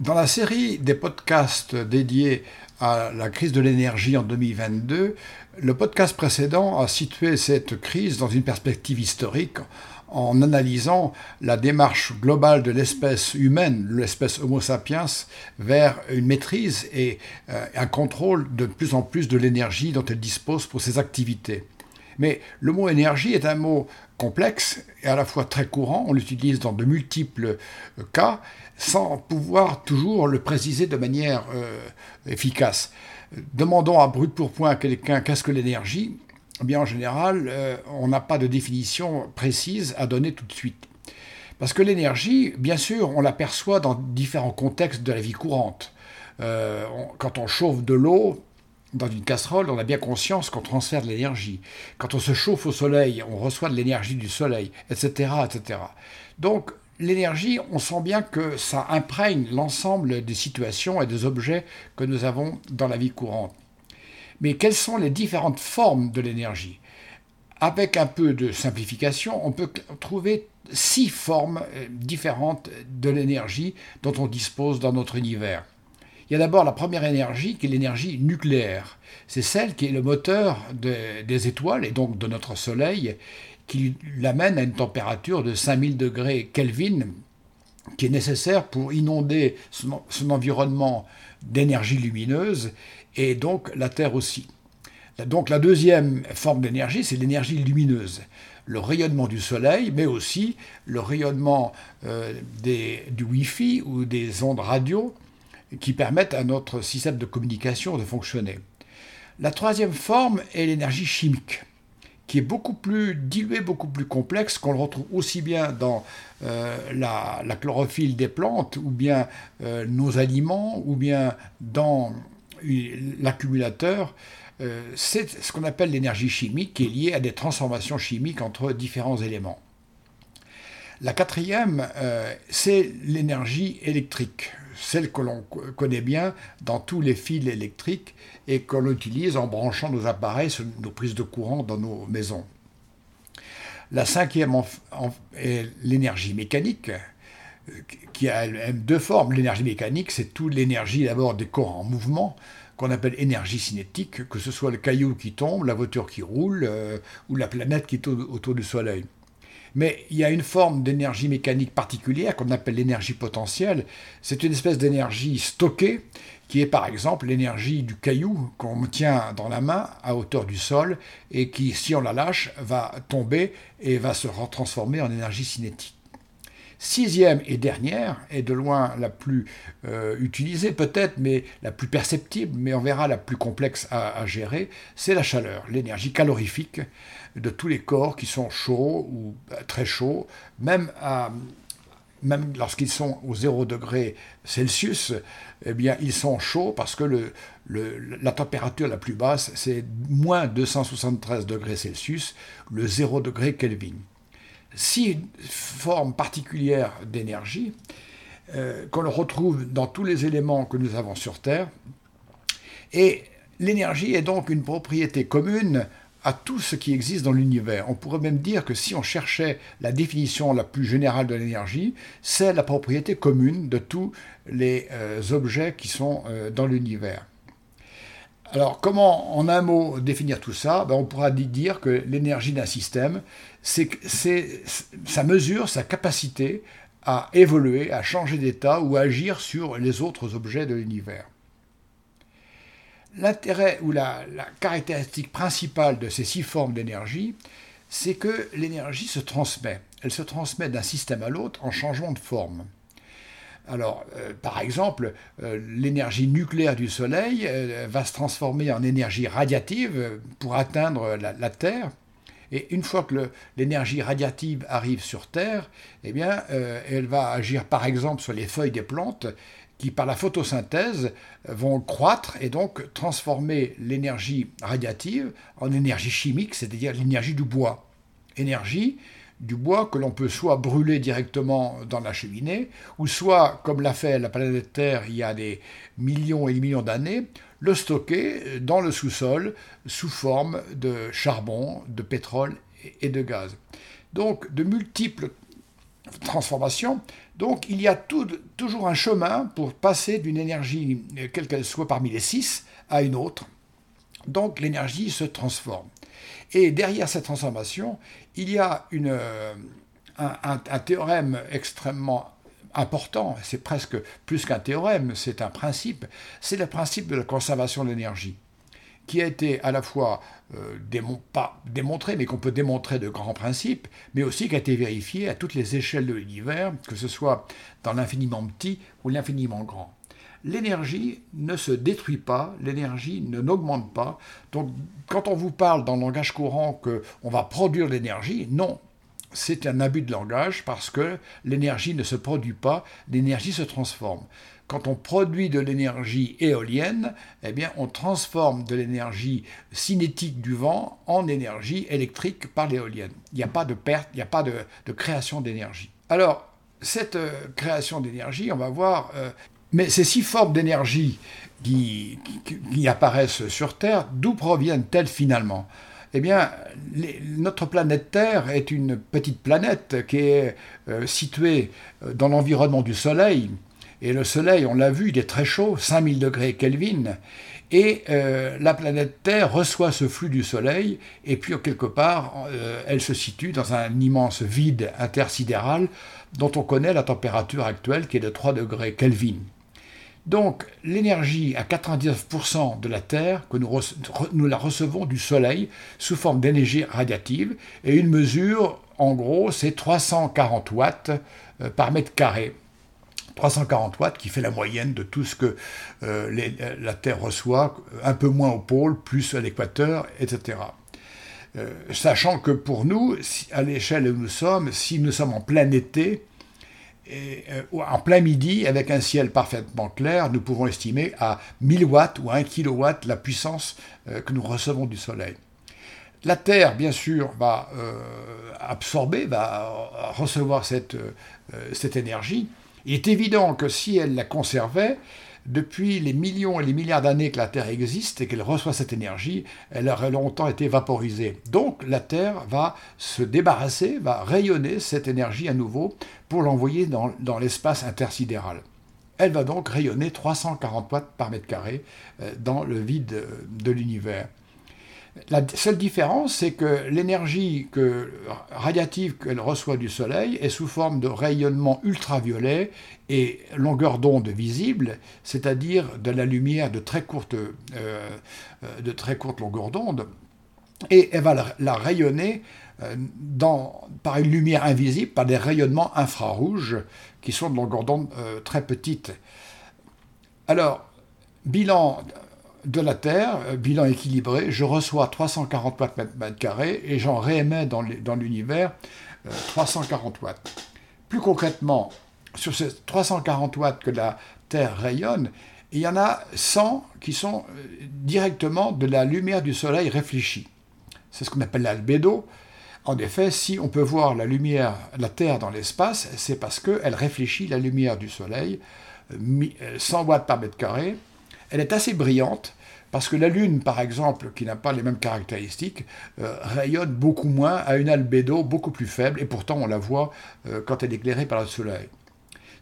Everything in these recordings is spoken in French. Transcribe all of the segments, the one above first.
Dans la série des podcasts dédiés à la crise de l'énergie en 2022, le podcast précédent a situé cette crise dans une perspective historique en analysant la démarche globale de l'espèce humaine, l'espèce Homo sapiens, vers une maîtrise et euh, un contrôle de plus en plus de l'énergie dont elle dispose pour ses activités. Mais le mot énergie est un mot complexe et à la fois très courant, on l'utilise dans de multiples euh, cas, sans pouvoir toujours le préciser de manière euh, efficace. Demandons à brut pour point à quelqu'un qu'est-ce que l'énergie eh bien en général, euh, on n'a pas de définition précise à donner tout de suite. Parce que l'énergie, bien sûr, on l'aperçoit dans différents contextes de la vie courante. quand on chauffe de l'eau, dans une casserole, on a bien conscience qu'on transfère de l'énergie. Quand on se chauffe au soleil, on reçoit de l'énergie du soleil, etc. etc. Donc l'énergie, on sent bien que ça imprègne l'ensemble des situations et des objets que nous avons dans la vie courante. Mais quelles sont les différentes formes de l'énergie? Avec un peu de simplification, on peut trouver six formes euh, différentes de l'énergie dont on dispose dans notre univers. Il y a d'abord la première énergie qui est l'énergie nucléaire. C'est celle qui est le moteur des étoiles et donc de notre Soleil, qui l'amène à une température de 5000 degrés Kelvin, qui est nécessaire pour inonder son, environnement d'énergie lumineuse et donc la Terre aussi. Donc la deuxième forme d'énergie, c'est l'énergie lumineuse le rayonnement du soleil, mais aussi le rayonnement euh, du Wi-Fi ou des ondes radio qui permettent à notre système de communication de fonctionner. La troisième forme est l'énergie chimique, qui est beaucoup plus diluée, beaucoup plus complexe, qu'on le retrouve aussi bien dans euh, la, chlorophylle des plantes, ou bien euh, nos aliments, ou bien dans l'accumulateur. Euh, c'est ce qu'on appelle l'énergie chimique, qui est liée à des transformations chimiques entre différents éléments. La quatrième, c'est l'énergie électrique celle que l'on connaît bien dans tous les fils électriques et que l'on utilise en branchant nos appareils sur nos prises de courant dans nos maisons. La cinquième est l'énergie mécanique, qui a deux formes. L'énergie mécanique, c'est toute l'énergie d'abord des corps en mouvement, qu'on appelle énergie cinétique, que ce soit le caillou qui tombe, la voiture qui roule euh, ou la planète qui tourne autour du Soleil. Mais il y a une forme d'énergie mécanique particulière qu'on appelle l'énergie potentielle. C'est une espèce d'énergie stockée qui est par exemple l'énergie du caillou qu'on tient dans la main à hauteur du sol et qui, si on la lâche, va tomber et va se transformer en énergie cinétique. Sixième et dernière, et de loin la plus euh, utilisée peut-être, mais la plus perceptible, mais on verra la plus complexe à gérer, c'est la chaleur, l'énergie calorifique de tous les corps qui sont chauds ou euh, très chauds, même, lorsqu'ils sont au 0 degré Celsius, eh bien, ils sont chauds parce que la température la plus basse, c'est moins 273 degrés Celsius, le 0 degré Kelvin. Six formes particulières d'énergie euh, qu'on retrouve dans tous les éléments que nous avons sur Terre. Et l'énergie est donc une propriété commune à tout ce qui existe dans l'univers. On pourrait même dire que si on cherchait la définition la plus générale de l'énergie, c'est la propriété commune de tous les euh, objets qui sont euh, dans l'univers. Alors comment en un mot définir tout ça? Ben, On pourra dire que l'énergie d'un système, c'est, ça mesure sa capacité à évoluer, à changer d'état ou à agir sur les autres objets de l'univers. L'intérêt ou la, caractéristique principale de ces six formes d'énergie, c'est que l'énergie se transmet. Elle se transmet d'un système à l'autre en changeant de forme. Alors, euh, par exemple, euh, l'énergie nucléaire du Soleil euh, va se transformer en énergie radiative pour atteindre la, Terre. Et une fois que l'énergie radiative arrive sur Terre, eh bien, elle va agir par exemple sur les feuilles des plantes qui, par la photosynthèse, vont croître et donc transformer l'énergie radiative en énergie chimique, c'est-à-dire l'énergie du bois. Énergie du bois que l'on peut soit brûler directement dans la cheminée, ou soit, comme l'a fait la planète Terre il y a des millions et des millions d'années, le stocker dans le sous-sol sous forme de charbon, de pétrole et de gaz. Donc de multiples transformation. Donc il y a toujours un chemin pour passer d'une énergie, quelle qu'elle soit parmi les six, à une autre. Donc l'énergie se transforme. Et derrière cette transformation, il y a une, un, théorème extrêmement important, c'est presque plus qu'un théorème, c'est un principe, c'est le principe de la conservation de l'énergie, qui a été à la fois euh, pas démontré, mais qu'on peut démontrer de grands principes, mais aussi qui a été vérifié à toutes les échelles de l'univers, que ce soit dans l'infiniment petit ou l'infiniment grand. L'énergie ne se détruit pas, l'énergie ne n'augmente pas. Donc, quand on vous parle dans le langage courant qu'on va produire l'énergie, non, c'est un abus de langage parce que l'énergie ne se produit pas, l'énergie se transforme. Quand on produit de l'énergie éolienne, eh bien, on transforme de l'énergie cinétique du vent en énergie électrique par l'éolienne. Il n'y a pas de perte, il n'y a pas de, création d'énergie. Alors, cette euh, création d'énergie, on va voir, euh, mais ces six formes d'énergie qui, apparaissent sur Terre, d'où proviennent-elles finalement? Eh bien, notre planète Terre est une petite planète qui est euh, située dans l'environnement du Soleil. Et le Soleil, on l'a vu, il est très chaud, 5000 degrés Kelvin. Et euh, la planète Terre reçoit ce flux du Soleil, et puis quelque part, elle se situe dans un immense vide intersidéral dont on connaît la température actuelle qui est de 3 degrés Kelvin. Donc l'énergie à 99% de la Terre, que nous, la recevons du Soleil sous forme d'énergie radiative, et une mesure, en gros, c'est 340 watts euh, par mètre carré. 340 watts qui fait la moyenne de tout ce que euh, la Terre reçoit, un peu moins au pôle, plus à l'équateur, etc. Euh, sachant que pour nous, à l'échelle où nous sommes, si nous sommes en plein été, et, euh, en plein midi, avec un ciel parfaitement clair, nous pouvons estimer à 1000 watts ou 1 kW la puissance que nous recevons du Soleil. La Terre, bien sûr, va absorber, va recevoir cette énergie. Il est évident que si elle la conservait, depuis les millions et les milliards d'années que la Terre existe et qu'elle reçoit cette énergie, elle aurait longtemps été vaporisée. Donc la Terre va se débarrasser, va rayonner cette énergie à nouveau pour l'envoyer dans, l'espace intersidéral. Elle va donc rayonner 340 watts par mètre carré euh, dans le vide de l'univers. La seule différence, c'est que l'énergie radiative qu'elle reçoit du Soleil est sous forme de rayonnement ultraviolet et longueur d'onde visible, c'est-à-dire de la lumière de très courte, euh, courte longueur d'onde, et elle va la, rayonner euh, par une lumière invisible, par des rayonnements infrarouges qui sont de longueur d'onde euh, très petite. Alors, bilan de la Terre, euh, bilan équilibré, je reçois 340 watts mètre carré et j'en réémets dans l'univers 340 euh, watts. Plus concrètement, sur ces 340 watts que la Terre rayonne, il y en a 100 qui sont euh, directement de la lumière du Soleil réfléchie. C'est ce qu'on appelle l'albédo. En effet, si on peut voir la lumière, la Terre dans l'espace, c'est parce qu'elle réfléchit la lumière du Soleil, 100 watts par mètre carré, elle est assez brillante parce que la Lune, par exemple, qui n'a pas les mêmes caractéristiques, euh, rayonne beaucoup moins, à une albédo beaucoup plus faible, et pourtant on la voit euh, quand elle est éclairée par le Soleil.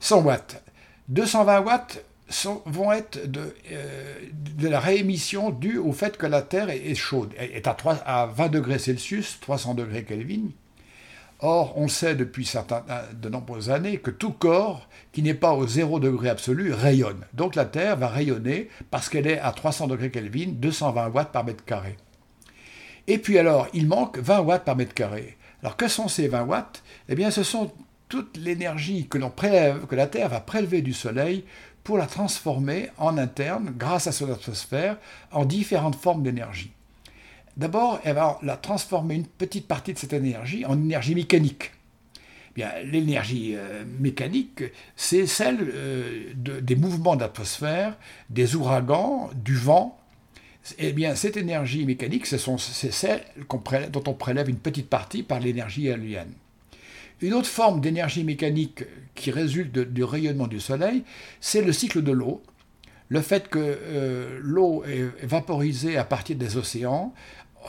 100 watts. 220 watts vont être de, euh, de, la réémission due au fait que la Terre est, chaude, est à, 3, à 20 degrés Celsius, 300 degrés Kelvin, Or, on sait depuis de nombreuses années que tout corps qui n'est pas au zéro degré absolu rayonne. Donc la Terre va rayonner parce qu'elle est à 300 degrés Kelvin, 220 watts par mètre carré. Et puis alors, il manque 20 watts par mètre carré. Alors que sont ces 20 watts? Eh bien, ce sont toute l'énergie que que la Terre va prélever du Soleil pour la transformer en interne, grâce à son atmosphère, en différentes formes d'énergie. D'abord, elle va la transformer une petite partie de cette énergie en énergie mécanique. Bien, l'énergie euh, mécanique, c'est celle euh, des mouvements d'atmosphère, des ouragans, du vent. Eh bien, cette énergie mécanique, c'est celle dont on prélève une petite partie par l'énergie éolienne. Une autre forme d'énergie mécanique qui résulte du rayonnement du Soleil, c'est le cycle de l'eau. Le fait que euh, l'eau est vaporisée à partir des océans,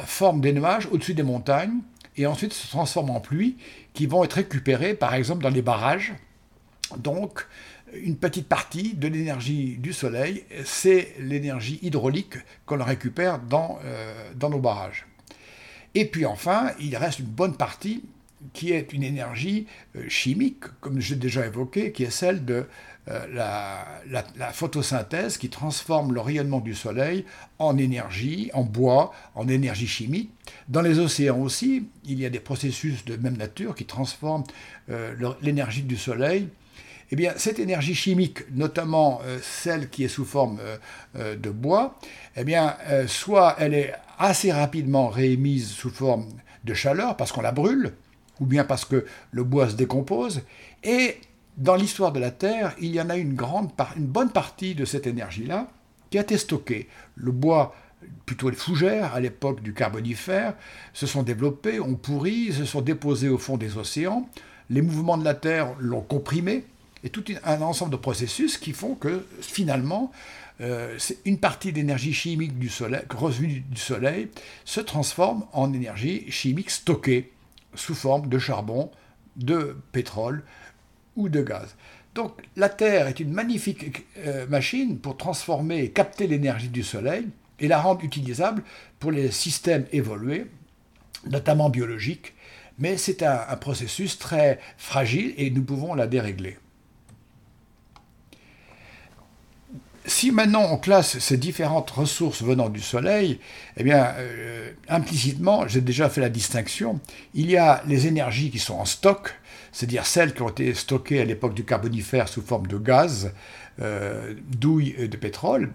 forme des nuages au-dessus des montagnes, et ensuite se transforment en pluie qui vont être récupérées par exemple dans les barrages. Donc une petite partie de l'énergie du soleil, c'est l'énergie hydraulique qu'on récupère dans, euh, dans nos barrages. Et puis enfin, il reste une bonne partie qui est une énergie euh, chimique, comme j'ai déjà évoqué, qui est celle de euh, la, photosynthèse qui transforme le rayonnement du soleil en énergie, en bois, en énergie chimique. Dans les océans aussi, il y a des processus de même nature qui transforment l'énergie du soleil eh bien, cette énergie chimique, notamment euh, celle qui est sous forme euh, euh, de bois, eh bien, soit elle est assez rapidement réémise sous forme de chaleur parce qu'on la brûle, ou bien parce que le bois se décompose, et dans l'histoire de la Terre, il y en a une, grande une bonne partie de cette énergie-là qui a été stockée. Le bois plutôt les fougères à l'époque du Carbonifère, se sont développées, ont pourri, se sont déposées au fond des océans. Les mouvements de la Terre l'ont comprimé, et tout un ensemble de processus qui font que finalement, euh, une partie d'énergie chimique du soleil, revenue du soleil, se transforme en énergie chimique stockée sous forme de charbon, de pétrole ou de gaz. Donc la Terre est une magnifique euh, machine pour transformer et capter l'énergie du Soleil et la rendre utilisable pour les systèmes évolués, notamment biologiques, mais c'est un processus très fragile et nous pouvons la dérégler. si maintenant on classe ces différentes ressources venant du Soleil, eh bien, euh, implicitement, j'ai déjà fait la distinction, il y a les énergies qui sont en stock, c'est-à-dire celles qui ont été stockées à l'époque du Carbonifère sous forme de gaz, euh, douille et de pétrole,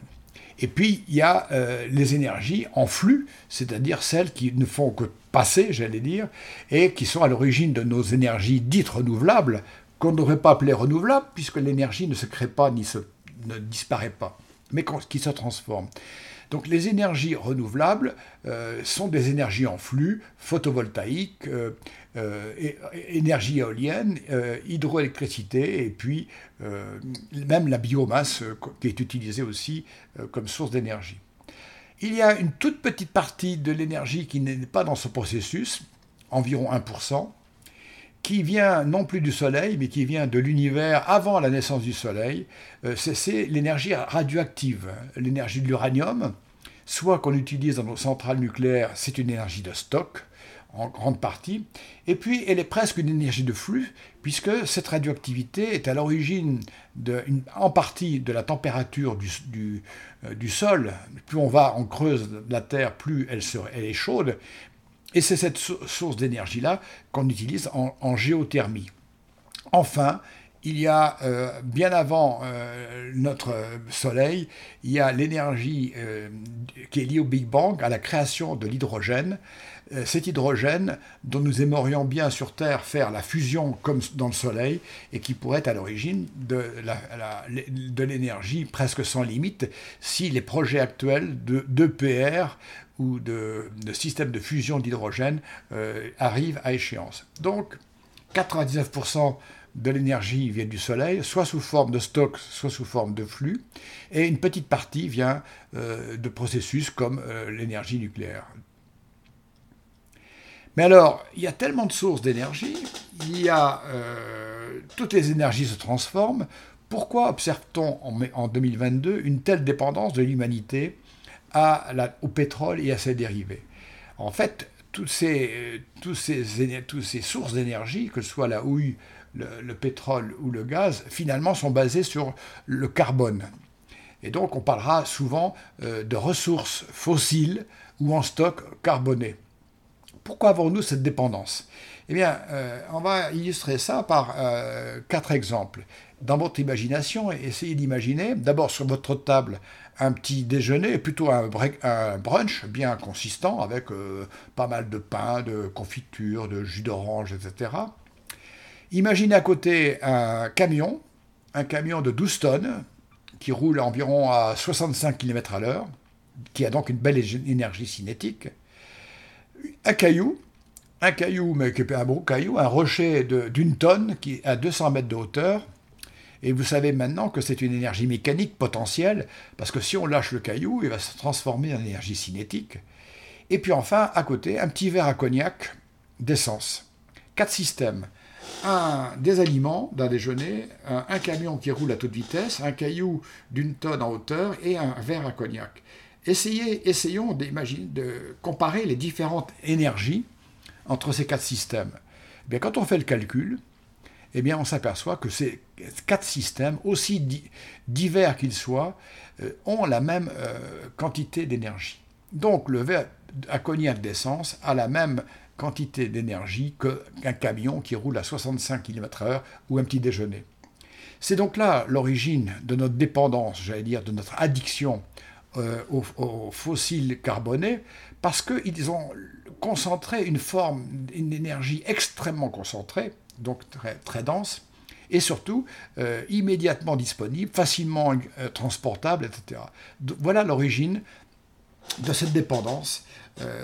et puis il y a euh, les énergies en flux, c'est-à-dire celles qui ne font que passer, j'allais dire, et qui sont à l'origine de nos énergies dites renouvelables, qu'on ne devrait pas appeler renouvelables, puisque l'énergie ne se crée pas ni ne disparaît pas, mais qui se transforme. Donc les énergies renouvelables euh, sont des énergies en flux, photovoltaïques, énergie éolienne, hydroélectricité, et puis même la biomasse qui est utilisée aussi comme source d'énergie. Il y a une toute petite partie de l'énergie qui n'est pas dans ce processus, environ 1%, qui vient non plus du Soleil, mais qui vient de l'univers avant la naissance du Soleil, euh, c'est l'énergie radioactive, l'énergie de l'uranium, soit qu'on utilise dans nos centrales nucléaires, c'est une énergie de stock, en grande partie, et puis elle est presque une énergie de flux, puisque cette radioactivité est à l'origine en partie de la température du, euh, du, sol. Plus on va, on creuse la Terre, plus elle, elle est chaude, et c'est cette source d'énergie-là qu'on utilise en, géothermie. Enfin, il y a, euh, bien avant euh, notre Soleil, il y a l'énergie euh, qui est liée au Big Bang, à la création de l'hydrogène. cet hydrogène dont nous aimerions bien sur Terre faire la fusion comme dans le Soleil et qui pourrait être à l'origine de, de l'énergie presque sans limite si les projets actuels d'EPR ou de, systèmes de fusion d'hydrogène arrivent à échéance. Donc, 99% de l'énergie vient du Soleil, soit sous forme de stock, soit sous forme de flux, et une petite partie vient euh, de processus comme euh, l'énergie nucléaire. Mais alors, il y a tellement de sources d'énergie, il y a toutes les énergies se transforment. Pourquoi observe-t-on en, en 2022 une telle dépendance de l'humanité au pétrole et à ses dérivés? En fait, toutes ces, ces, sources d'énergie, que ce soit la houille, le, pétrole ou le gaz, finalement sont basées sur le carbone. Et donc on parlera souvent euh, de ressources fossiles ou en stock carboné. Pourquoi avons-nous cette dépendance? Eh bien, euh, on va illustrer ça par euh, quatre exemples. Dans votre imagination, essayez d'imaginer, d'abord sur votre table, un petit déjeuner, plutôt un, brunch bien consistant, avec euh, pas mal de pain, de confiture, de jus d'orange, etc. Imaginez à côté un camion, un camion de 12 tonnes, qui roule environ à 65 km à l'heure, qui a donc une belle énergie cinétique. Un caillou, un caillou, mais qui est un beau caillou, un rocher d'une tonne qui à 200 mètres de hauteur, et vous savez maintenant que c'est une énergie mécanique potentielle, parce que si on lâche le caillou, il va se transformer en énergie cinétique. Et puis enfin, à côté, un petit verre à cognac, d'essence. Quatre systèmes. Un, des aliments d'un déjeuner, un, camion qui roule à toute vitesse, un caillou d'une tonne en hauteur et un verre à cognac. Essayez, essayons de comparer les différentes énergies entre ces quatre systèmes. Eh bien, quand on fait le calcul, eh on s'aperçoit que ces quatre systèmes, aussi divers qu'ils soient, euh, ont la même euh, quantité d'énergie. Donc, le verre à cognac d'essence a la même quantité d'énergie qu'un camion qui roule à 65 km/h ou un petit déjeuner. C'est donc là l'origine de notre dépendance, j'allais dire, de notre addiction euh, aux, fossiles carbonés, parce qu'ils ont concentré une forme, une énergie extrêmement concentrée, donc très, dense, et surtout euh, immédiatement disponible, facilement euh, transportable, etc. voilà l'origine de cette dépendance.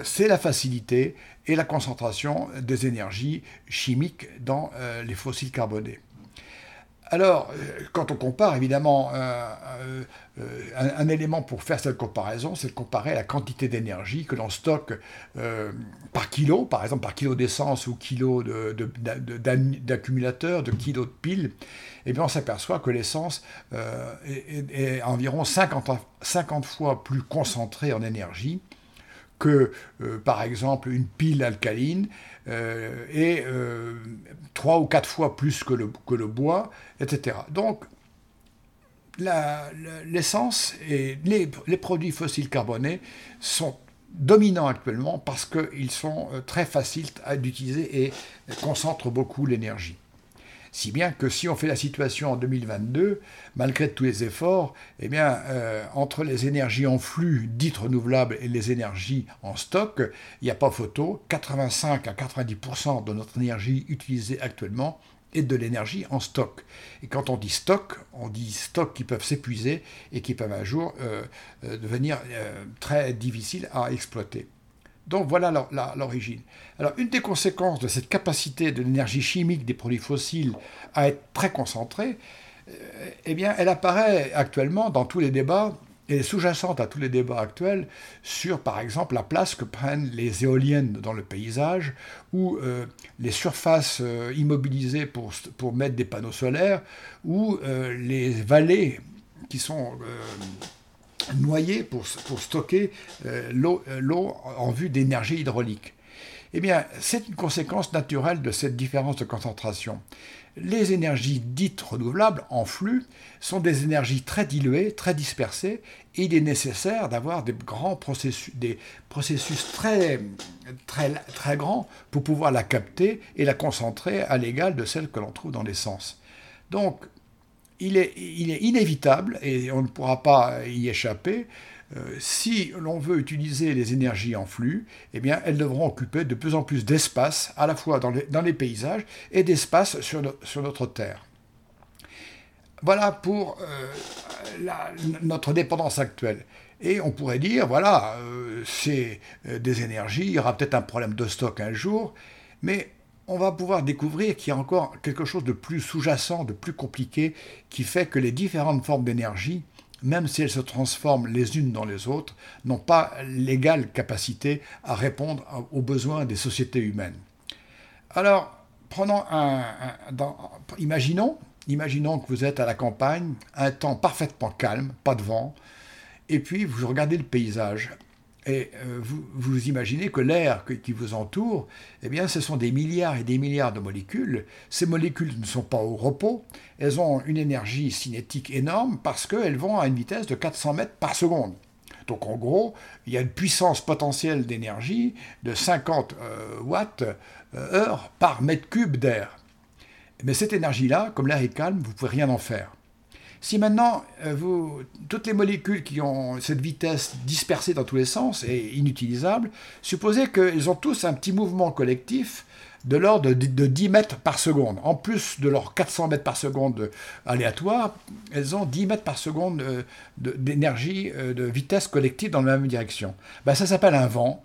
C'est la facilité et la concentration des énergies chimiques dans les fossiles carbonés. Alors, euh, quand on compare, évidemment, euh, euh, un, élément pour faire cette comparaison, c'est de comparer la quantité d'énergie que l'on stocke par kilo, par exemple par kilo d'essence ou kilo d'accumulateur, de, kilo de piles. Eh bien, on s'aperçoit que l'essence est, environ 50, 50 fois plus concentrée en énergie que, par exemple, une pile alcaline euh, et euh, trois ou quatre fois plus que le, bois, etc. Donc, l'essence et les, les, produits fossiles carbonés sont dominants actuellement parce qu'ils sont euh, très faciles d'utiliser et concentrent beaucoup l'énergie. Si bien que si on fait la situation en 2022, malgré tous les efforts, eh bien, euh, entre les énergies en flux dites renouvelables et les énergies en stock, il n'y a pas photo. 85 à 90% de notre énergie utilisée actuellement est de l'énergie en stock. Et quand on dit stock, on dit stock qui peuvent s'épuiser et qui peuvent un jour euh, euh, devenir très difficiles à exploiter. Donc voilà l'origine. Alors une des conséquences de cette capacité de l'énergie chimique des produits fossiles à être très concentrée, euh, eh bien elle apparaît actuellement dans tous les débats et sous-jacente à tous les débats actuels sur, par exemple, la place que prennent les éoliennes dans le paysage ou euh, les surfaces euh, immobilisées pour, mettre des panneaux solaires ou les vallées qui sont noyer pour, pour stocker euh, euh, l'eau en vue d'énergie hydraulique. Eh bien, c'est une conséquence naturelle de cette différence de concentration. Les énergies dites renouvelables en flux sont des énergies très diluées, très dispersées, et il est nécessaire d'avoir des grands processus, des processus très, très, très grands pour pouvoir la capter et la concentrer à l'égal de celle que l'on trouve dans l'essence. Donc, il est, inévitable, et on ne pourra pas y échapper, euh, si l'on veut utiliser les énergies en flux, eh bien, elles devront occuper de plus en plus d'espace, à la fois dans les, paysages et d'espace sur, notre Terre. Voilà pour euh, notre dépendance actuelle. Et on pourrait dire, voilà, euh, c'est des énergies, il y aura peut-être un problème de stock un jour, mais on va pouvoir découvrir qu'il y a encore quelque chose de plus sous-jacent, de plus compliqué, qui fait que les différentes formes d'énergie, même si elles se transforment les unes dans les autres, n'ont pas l'égale capacité à répondre aux besoins des sociétés humaines. Alors, prenons un, imaginons, imaginons que vous êtes à la campagne, un temps parfaitement calme, pas de vent, et puis vous regardez le paysage. Et euh, vous, vous, imaginez que l'air qui vous entoure, eh bien, ce sont des milliards et des milliards de molécules. Ces molécules ne sont pas au repos, elles ont une énergie cinétique énorme parce qu'elles vont à une vitesse de 400 mètres par seconde. Donc en gros, il y a une puissance potentielle d'énergie de 50 euh, watts euh, heure par mètre cube d'air. Mais cette énergie-là, comme l'air est calme, vous ne pouvez rien en faire. Si maintenant, euh, vous, toutes les molécules qui ont cette vitesse dispersée dans tous les sens et inutilisables, supposez qu'elles ont tous un petit mouvement collectif de l'ordre de 10 mètres par seconde. En plus de leurs 400 mètres par seconde aléatoires, elles ont 10 mètres par seconde euh, d'énergie, euh, de vitesse collective dans la même direction. Ben, ça s'appelle un vent,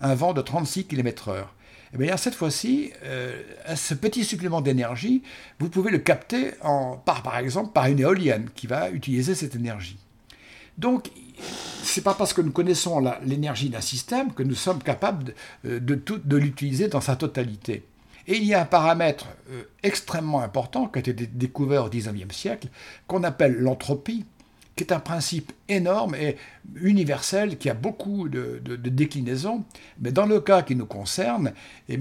un vent de 36 km/h. Eh bien, cette fois-ci, euh, ce petit supplément d'énergie, vous pouvez le capter en, par, par exemple par une éolienne qui va utiliser cette énergie. Donc, c'est pas parce que nous connaissons l'énergie d'un système que nous sommes capables de, de l'utiliser dans sa totalité. Et il y a un paramètre euh, extrêmement important qui a été découvert au XIXe siècle, qu'on appelle l'entropie, qui est un principe énorme et universel qui a beaucoup de, déclinaisons. Mais dans le cas qui nous concerne, eh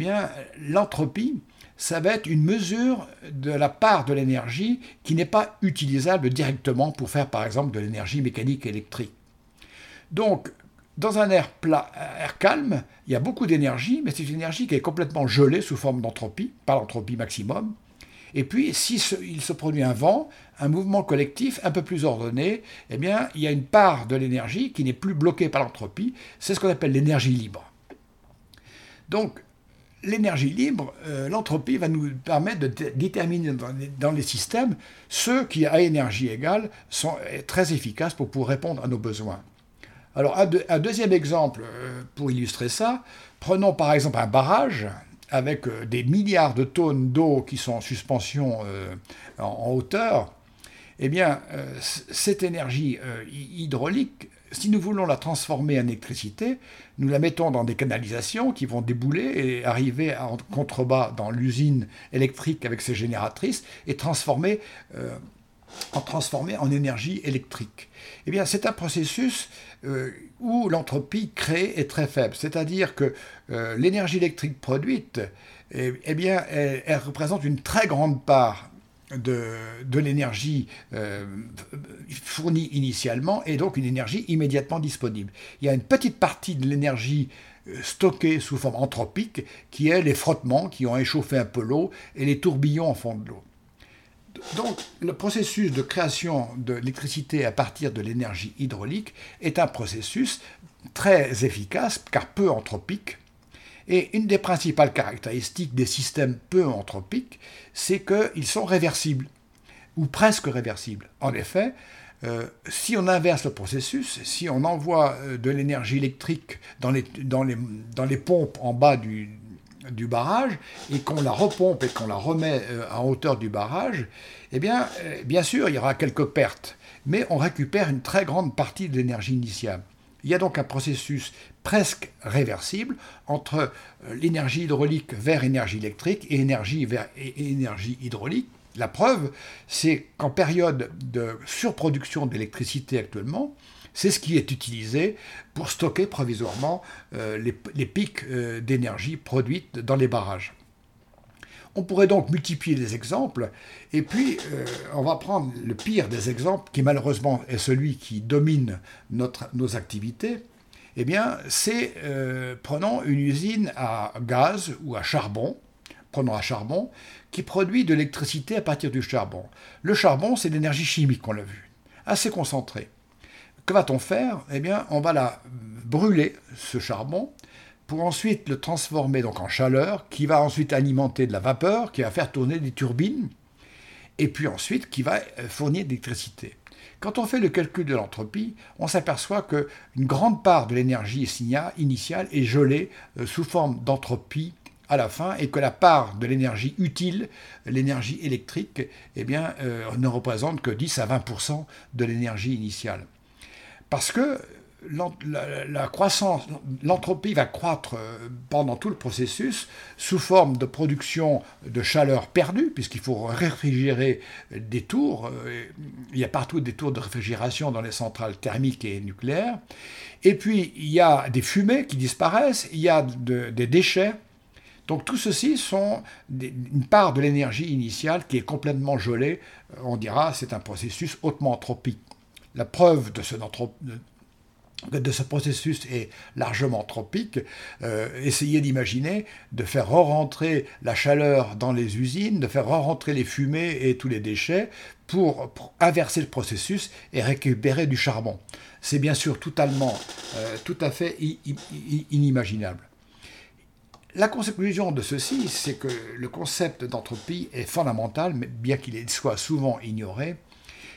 l'entropie, ça va être une mesure de la part de l'énergie qui n'est pas utilisable directement pour faire par exemple de l'énergie mécanique électrique. Donc, dans un air plat, air calme, il y a beaucoup d'énergie, mais c'est une énergie qui est complètement gelée sous forme d'entropie, pas l'entropie maximum. Et puis, s'il il se produit un vent, un mouvement collectif un peu plus ordonné, eh bien, il y a une part de l'énergie qui n'est plus bloquée par l'entropie. C'est ce qu'on appelle l'énergie libre. Donc, l'énergie libre, euh, l'entropie va nous permettre de déterminer dans les, systèmes ceux qui, à énergie égale, sont très efficaces pour pouvoir répondre à nos besoins. Alors, un, deuxième exemple euh, pour illustrer ça, prenons par exemple un barrage avec euh, des milliards de tonnes d'eau qui sont en suspension euh, en, hauteur. Eh bien, cette énergie hydraulique, si nous voulons la transformer en électricité, nous la mettons dans des canalisations qui vont débouler et arriver en contrebas dans l'usine électrique avec ses génératrices et transformer en transformer en énergie électrique. Eh bien, c'est un processus euh, où l'entropie créée est très faible. C'est-à-dire que euh, l'énergie électrique produite, eh, eh elle, représente une très grande part de, de l'énergie euh, fournie initialement et donc une énergie immédiatement disponible. Il y a une petite partie de l'énergie stockée sous forme anthropique qui est les frottements qui ont échauffé un peu l'eau et les tourbillons en fond de l'eau. Donc, le processus de création de l'électricité à partir de l'énergie hydraulique est un processus très efficace car peu anthropique. Et une des principales caractéristiques des systèmes peu anthropiques, c'est qu'ils sont réversibles, ou presque réversibles. En effet, euh, si on inverse le processus, si on envoie euh, de l'énergie électrique dans les, dans, les, dans les, pompes en bas du, du barrage et qu'on la repompe et qu'on la remet euh, à hauteur du barrage, eh bien, euh, bien sûr, il y aura quelques pertes, mais on récupère une très grande partie de l'énergie initiale. Il y a donc un processus presque réversible entre euh, l'énergie hydraulique vers énergie électrique et énergie vers énergie hydraulique. La preuve, c'est qu'en période de surproduction d'électricité actuellement, c'est ce qui est utilisé pour stocker provisoirement euh, les, pics euh, d'énergie produites dans les barrages. On pourrait donc multiplier les exemples, et puis euh, on va prendre le pire des exemples, qui malheureusement est celui qui domine nos activités. Eh bien, c'est, prenons une usine à gaz ou à charbon, prenons à charbon, qui produit de l'électricité à partir du charbon. Le charbon, c'est l'énergie chimique, on l'a vu, assez concentrée. Que va-t-on faire? Eh bien, on va la brûler, ce charbon, pour ensuite le transformer donc en chaleur, qui va ensuite alimenter de la vapeur, qui va faire tourner des turbines, et puis ensuite qui va euh, fournir de l'électricité. Quand on fait le calcul de l'entropie, on s'aperçoit qu'une grande part de l'énergie initiale est gelée euh, sous forme d'entropie à la fin et que la part de l'énergie utile, l'énergie électrique, eh bien, euh, ne représente que 10 à 20% de l'énergie initiale. Parce que la, croissance, l'entropie va croître euh, pendant tout le processus sous forme de production de chaleur perdue, puisqu'il faut réfrigérer des tours. Euh, il y a partout des tours de réfrigération dans les centrales thermiques et nucléaires. Et puis, il y a des fumées qui disparaissent, il y a des déchets. Donc tout ceci sont une part de l'énergie initiale qui est complètement gelée. On dira c'est un processus hautement anthropique. La preuve de ce, processus est largement anthropique. Euh, essayez d'imaginer de faire re-rentrer la chaleur dans les usines, de faire re-rentrer les fumées et tous les déchets pour, inverser le processus et récupérer du charbon. C'est bien sûr totalement, euh, tout à fait inimaginable. La conclusion de ceci, c'est que le concept d'entropie est fondamental, bien qu'il soit souvent ignoré,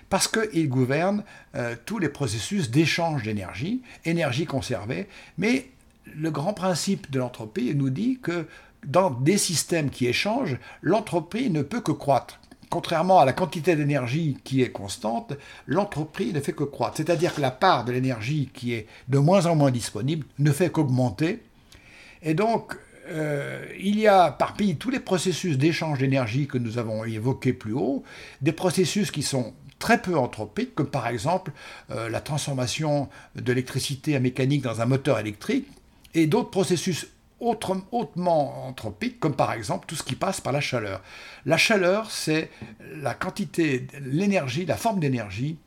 parce qu'il gouverne euh, tous les processus d'échange d'énergie, énergie conservée, mais le grand principe de l'entropie nous dit que dans des systèmes qui échangent, l'entropie ne peut que croître contrairement à la quantité d'énergie qui est constante, l'entropie ne fait que croître. C'est-à-dire que la part de l'énergie qui est de moins en moins disponible ne fait qu'augmenter. Et donc, euh, il y a parmi tous les processus d'échange d'énergie que nous avons évoqués plus haut, des processus qui sont très peu anthropiques, comme par exemple euh, la transformation de l'électricité à mécanique dans un moteur électrique, et d'autres processus hautement anthropiques, comme par exemple tout ce qui passe par la chaleur. La chaleur, c'est la quantité, l'énergie, la forme d'énergie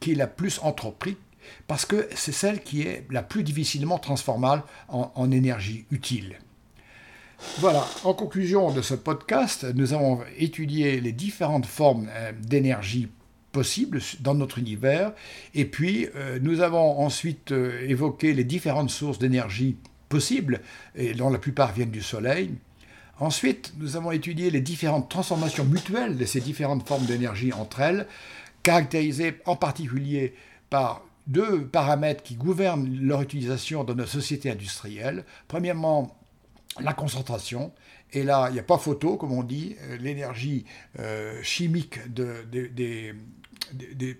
qui est la plus anthropique, parce que c'est celle qui est la plus difficilement transformable en énergie utile. Voilà, en conclusion de ce podcast, nous avons étudié les différentes formes euh, d'énergie possibles dans notre univers, et puis euh, nous avons ensuite euh, évoqué les différentes sources d'énergie possibles, et dont la plupart viennent du Soleil. Ensuite, nous avons étudié les différentes transformations mutuelles de ces différentes formes d'énergie entre elles, caractérisées en particulier par deux paramètres qui gouvernent leur utilisation dans nos sociétés industrielles. Premièrement, la concentration. Et là, il n'y a pas photo, comme on dit, euh, l'énergie chimique des,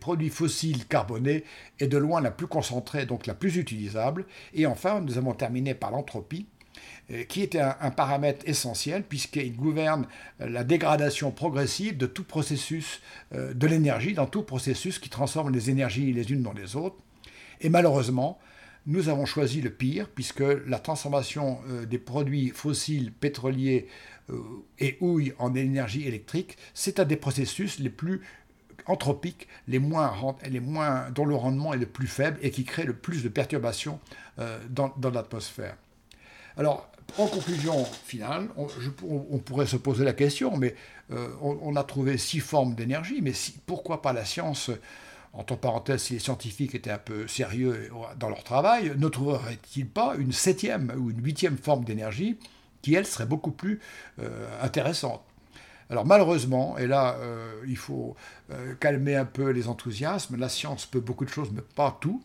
produits fossiles carbonés est de loin la plus concentrée, donc la plus utilisable. Et enfin, nous avons terminé par l'entropie, euh, qui est un, paramètre essentiel puisqu'il gouverne la dégradation progressive de tout processus de l'énergie, dans tout processus qui transforme les énergies les unes dans les autres. Et malheureusement, nous avons choisi le pire, puisque la transformation euh, des produits fossiles, pétroliers euh, et houille en énergie électrique, c'est un des processus les plus anthropiques, les moins, dont le rendement est le plus faible et qui crée le plus de perturbations euh, dans, l'atmosphère. Alors, en conclusion finale, on, pourrait se poser la question, mais on, a trouvé six formes d'énergie, mais pourquoi pas la science entre parenthèses, si les scientifiques étaient un peu sérieux dans leur travail, ne trouveraient-ils pas une septième ou une huitième forme d'énergie qui, elle, serait beaucoup plus euh, intéressante? Alors malheureusement, et là euh, il faut euh, calmer un peu les enthousiasmes, la science peut beaucoup de choses, mais pas tout.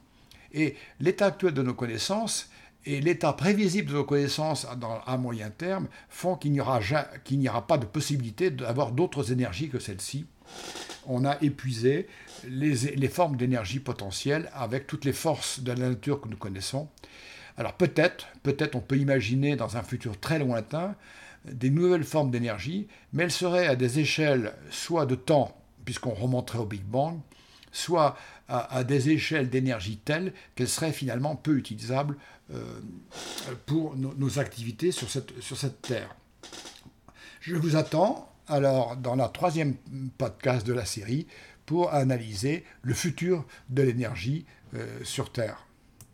Et l'état actuel de nos connaissances et l'état prévisible de nos connaissances à moyen terme font qu'il n'y aura, aura, pas de possibilité d'avoir d'autres énergies que celles-ci on a épuisé les, formes d'énergie potentielle avec toutes les forces de la nature que nous connaissons. Alors peut-être, peut-être on peut imaginer dans un futur très lointain des nouvelles formes d'énergie, mais elles seraient à des échelles soit de temps, puisqu'on remonterait au Big Bang, soit à, des échelles d'énergie telles qu'elles seraient finalement peu utilisables euh, pour nos, activités sur cette, Terre. Je vous attends alors dans la troisième podcast de la série pour analyser le futur de l'énergie euh, sur Terre.